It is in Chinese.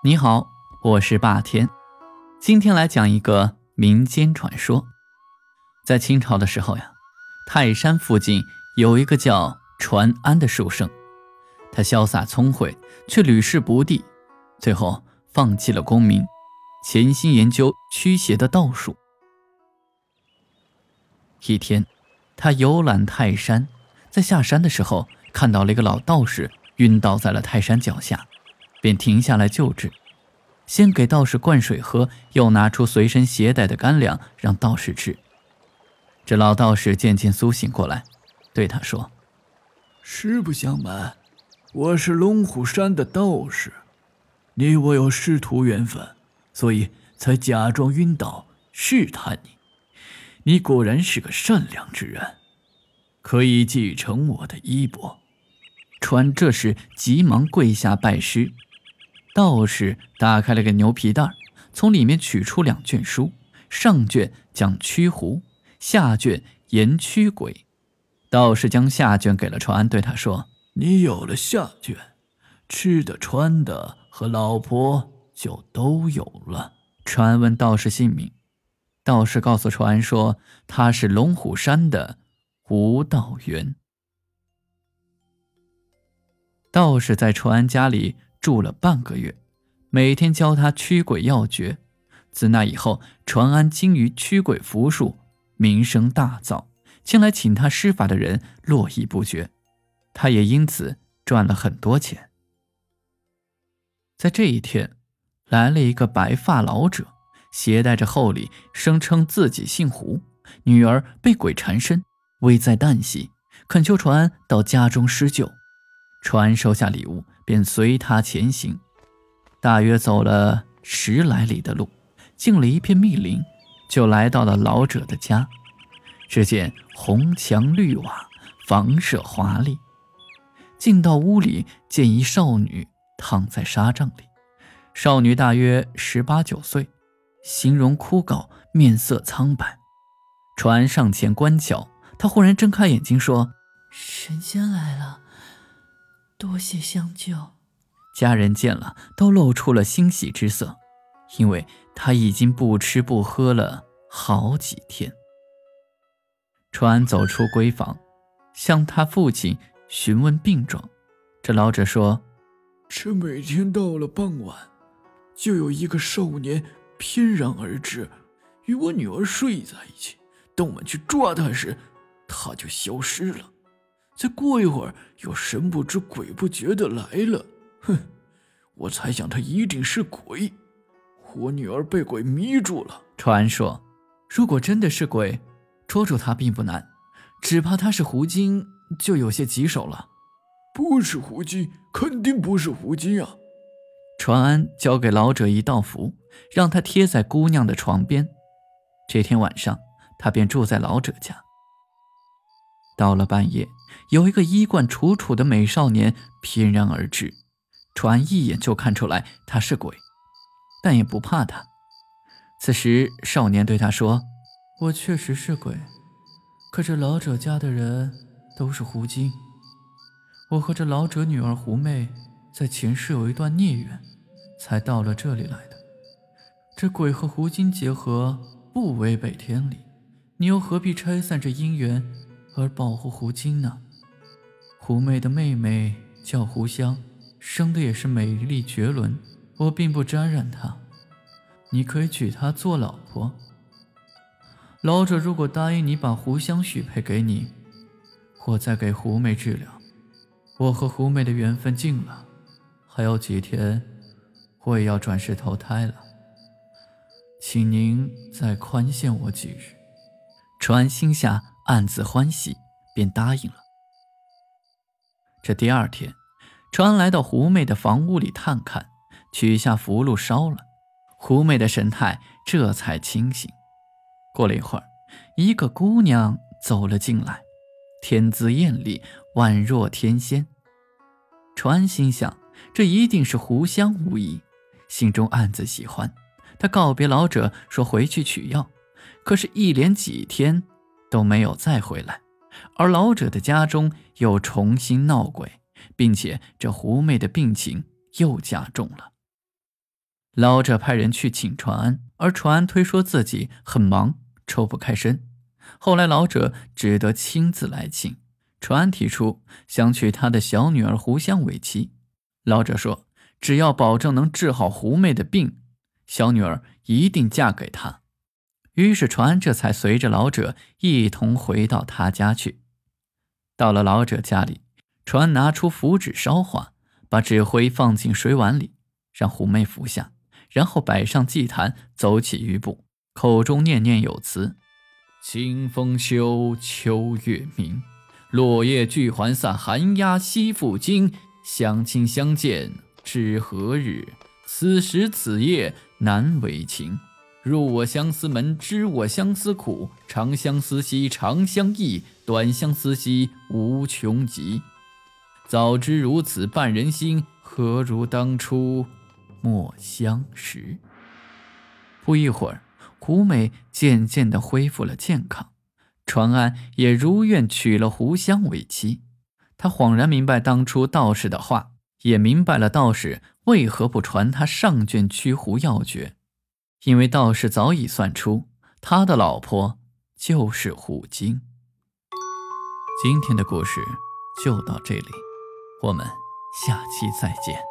你好，我是霸天，今天来讲一个民间传说。在清朝的时候呀，泰山附近有一个叫传安的书生，他潇洒聪慧，却屡试不第，最后放弃了功名，潜心研究驱邪的道术。一天，他游览泰山，在下山的时候，看到了一个老道士晕倒在了泰山脚下。便停下来救治，先给道士灌水喝，又拿出随身携带的干粮让道士吃。这老道士渐渐苏醒过来，对他说：“实不相瞒，我是龙虎山的道士，你我有师徒缘分，所以才假装晕倒试探你。你果然是个善良之人，可以继承我的衣钵。”川这时急忙跪下拜师。道士打开了个牛皮袋，从里面取出两卷书，上卷讲驱狐，下卷言驱鬼。道士将下卷给了传安，对他说：“你有了下卷，吃的、穿的和老婆就都有了。”传安问道士姓名，道士告诉传安说：“他是龙虎山的吴道元。”道士在传安家里。住了半个月，每天教他驱鬼要诀。自那以后，传安精于驱鬼符术，名声大噪，前来请他施法的人络绎不绝，他也因此赚了很多钱。在这一天，来了一个白发老者，携带着厚礼，声称自己姓胡，女儿被鬼缠身，危在旦夕，恳求传安到家中施救。传安收下礼物。便随他前行，大约走了十来里的路，进了一片密林，就来到了老者的家。只见红墙绿瓦，房舍华丽。进到屋里，见一少女躺在纱帐里。少女大约十八九岁，形容枯槁，面色苍白。传上前观瞧，她忽然睁开眼睛说：“神仙来了。”多谢相救，家人见了都露出了欣喜之色，因为他已经不吃不喝了好几天。传走出闺房，向他父亲询问病状。这老者说：“这每天到了傍晚，就有一个少年翩然而至，与我女儿睡在一起。等我们去抓他时，他就消失了。”再过一会儿，又神不知鬼不觉的来了。哼，我猜想他一定是鬼。我女儿被鬼迷住了。传说，如果真的是鬼，捉住他并不难，只怕他是狐精，就有些棘手了。不是狐精，肯定不是狐精啊！传安交给老者一道符，让他贴在姑娘的床边。这天晚上，他便住在老者家。到了半夜，有一个衣冠楚楚的美少年翩然而至，传一眼就看出来他是鬼，但也不怕他。此时，少年对他说：“我确实是鬼，可这老者家的人都是狐精。我和这老者女儿狐媚在前世有一段孽缘，才到了这里来的。这鬼和狐精结合，不违背天理，你又何必拆散这姻缘？”而保护狐精呢？胡媚的妹妹叫胡香，生的也是美丽绝伦。我并不沾染她，你可以娶她做老婆。老者如果答应你把胡香许配给你，我再给胡媚治疗。我和胡媚的缘分尽了，还有几天，我也要转世投胎了。请您再宽限我几日。传心下。暗自欢喜，便答应了。这第二天，传来到胡妹的房屋里探看，取下符箓烧了，胡妹的神态这才清醒。过了一会儿，一个姑娘走了进来，天姿艳丽，宛若天仙。传心想，这一定是胡香无疑，心中暗自喜欢。他告别老者，说回去取药，可是，一连几天。都没有再回来，而老者的家中又重新闹鬼，并且这狐媚的病情又加重了。老者派人去请传安，而传安推说自己很忙，抽不开身。后来老者只得亲自来请。传安提出想娶他的小女儿胡香为妻，老者说只要保证能治好狐媚的病，小女儿一定嫁给他。于是船这才随着老者一同回到他家去。到了老者家里，船拿出符纸烧化，把纸灰放进水碗里，让虎妹服下，然后摆上祭坛，走起余步，口中念念有词：“清风休，秋月明。”落叶聚还散，寒鸦栖复惊。相亲相见知何日？此时此夜难为情。入我相思门，知我相思苦。长相思兮长相忆，短相思兮无穷极。早知如此绊人心，何如当初莫相识？不一会儿，胡美渐渐地恢复了健康。传安也如愿娶了胡香为妻，他恍然明白当初道士的话，也明白了道士为何不传他上卷驱狐要诀，因为道士早已算出他的老婆就是虎精。今天的故事就到这里，我们下期再见。